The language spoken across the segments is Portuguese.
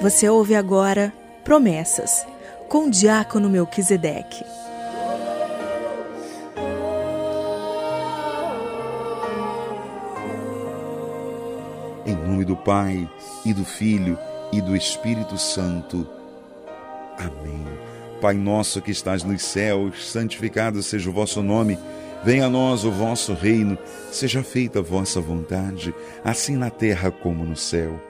Você ouve agora Promessas, com o diácono Melquisedeque. Em nome do Pai, e do Filho, e do Espírito Santo. Amém. Pai nosso que estás nos céus, santificado seja o vosso nome. Venha a nós o vosso reino, seja feita a vossa vontade, assim na terra como no céu.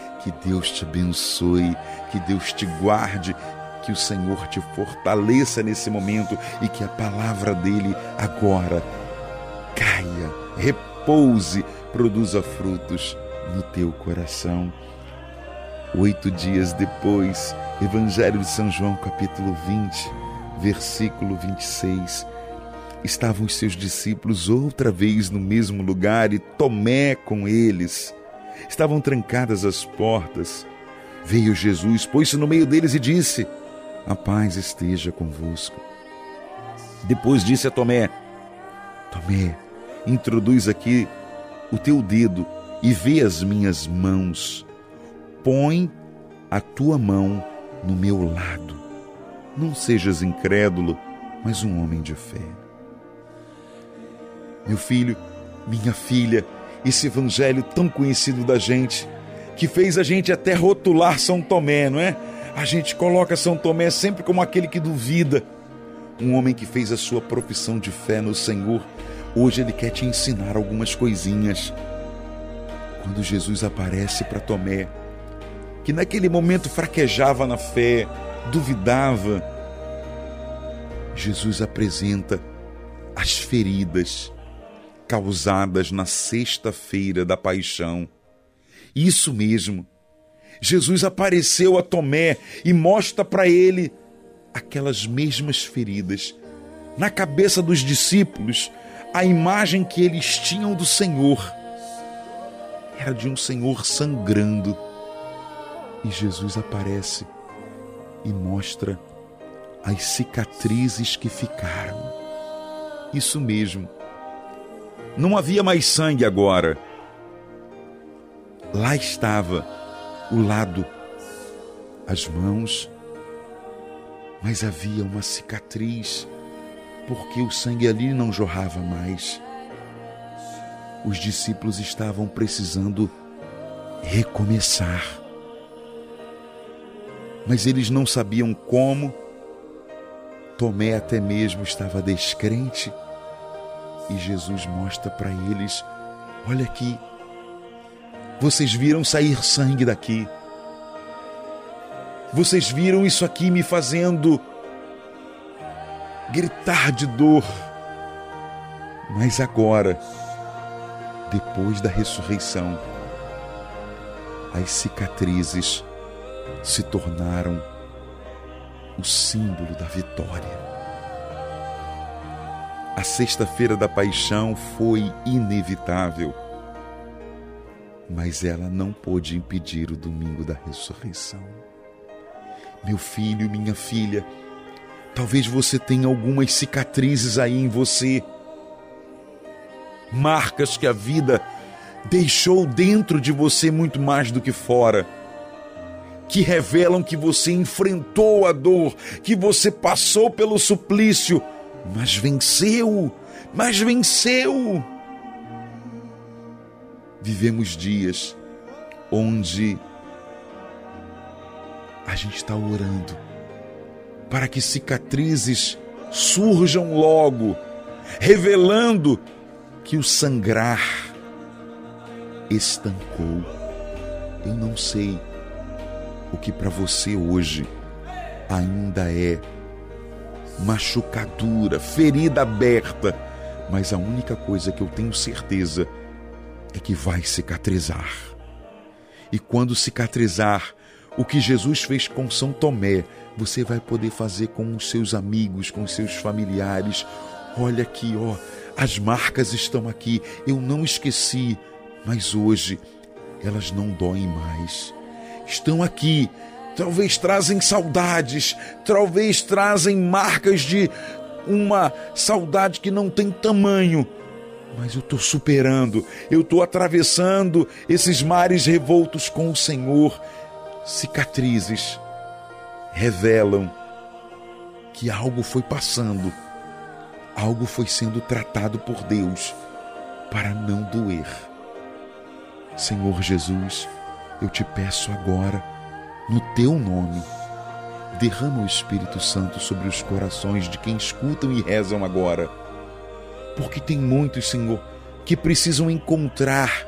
Que Deus te abençoe, que Deus te guarde, que o Senhor te fortaleça nesse momento e que a palavra dele agora caia, repouse, produza frutos no teu coração. Oito dias depois, Evangelho de São João, capítulo 20, versículo 26. Estavam os seus discípulos outra vez no mesmo lugar e Tomé com eles. Estavam trancadas as portas. Veio Jesus, pôs-se no meio deles e disse: A paz esteja convosco. Depois disse a Tomé: Tomé, introduz aqui o teu dedo e vê as minhas mãos. Põe a tua mão no meu lado. Não sejas incrédulo, mas um homem de fé. Meu filho, minha filha, esse evangelho tão conhecido da gente, que fez a gente até rotular São Tomé, não é? A gente coloca São Tomé sempre como aquele que duvida. Um homem que fez a sua profissão de fé no Senhor, hoje ele quer te ensinar algumas coisinhas. Quando Jesus aparece para Tomé, que naquele momento fraquejava na fé, duvidava, Jesus apresenta as feridas causadas na sexta-feira da paixão. Isso mesmo. Jesus apareceu a Tomé e mostra para ele aquelas mesmas feridas. Na cabeça dos discípulos, a imagem que eles tinham do Senhor era de um Senhor sangrando. E Jesus aparece e mostra as cicatrizes que ficaram. Isso mesmo não havia mais sangue agora. Lá estava o lado, as mãos, mas havia uma cicatriz, porque o sangue ali não jorrava mais. Os discípulos estavam precisando recomeçar. Mas eles não sabiam como. Tomé até mesmo estava descrente e Jesus mostra para eles: olha aqui, vocês viram sair sangue daqui. Vocês viram isso aqui me fazendo gritar de dor. Mas agora, depois da ressurreição, as cicatrizes se tornaram o símbolo da vitória. A sexta-feira da paixão foi inevitável, mas ela não pôde impedir o domingo da ressurreição. Meu filho, minha filha, talvez você tenha algumas cicatrizes aí em você, marcas que a vida deixou dentro de você muito mais do que fora que revelam que você enfrentou a dor, que você passou pelo suplício, mas venceu, mas venceu. Vivemos dias onde a gente está orando para que cicatrizes surjam logo, revelando que o sangrar estancou. Eu não sei o que para você hoje ainda é machucadura, ferida aberta, mas a única coisa que eu tenho certeza é que vai cicatrizar. E quando cicatrizar, O que Jesus fez com São Tomé, você vai poder fazer com os seus amigos, com os seus familiares. Olha aqui, ó, as marcas estão aqui. Eu não esqueci, mas hoje elas não doem mais. Estão aqui. Talvez trazem saudades, talvez trazem marcas de uma saudade que não tem tamanho. Mas eu estou superando, eu estou atravessando esses mares revoltos com o Senhor. Cicatrizes revelam que algo foi passando, algo foi sendo tratado por Deus para não doer. Senhor Jesus, eu te peço agora, no teu nome, derrama o Espírito Santo sobre os corações de quem escutam e rezam agora. Porque tem muitos, Senhor, que precisam encontrar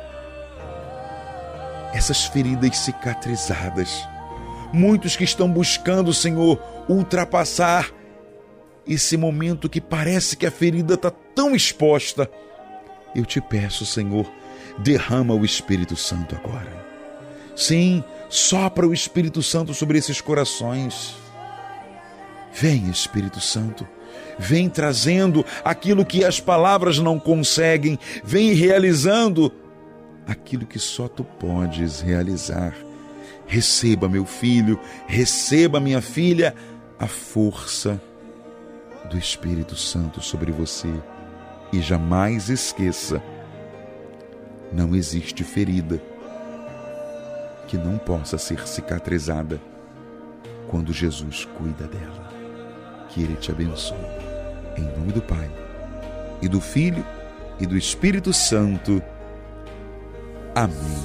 essas feridas cicatrizadas. Muitos que estão buscando, Senhor, ultrapassar esse momento que parece que a ferida está tão exposta. Eu te peço, Senhor, derrama o Espírito Santo agora. Sim, sopra o Espírito Santo sobre esses corações. Vem, Espírito Santo, vem trazendo aquilo que as palavras não conseguem, vem realizando aquilo que só tu podes realizar. Receba, meu filho, receba, minha filha, a força do Espírito Santo sobre você e jamais esqueça: não existe ferida que não possa ser cicatrizada quando Jesus cuida dela que Ele te abençoe. Em nome do Pai, e do Filho, e do Espírito Santo. Amém.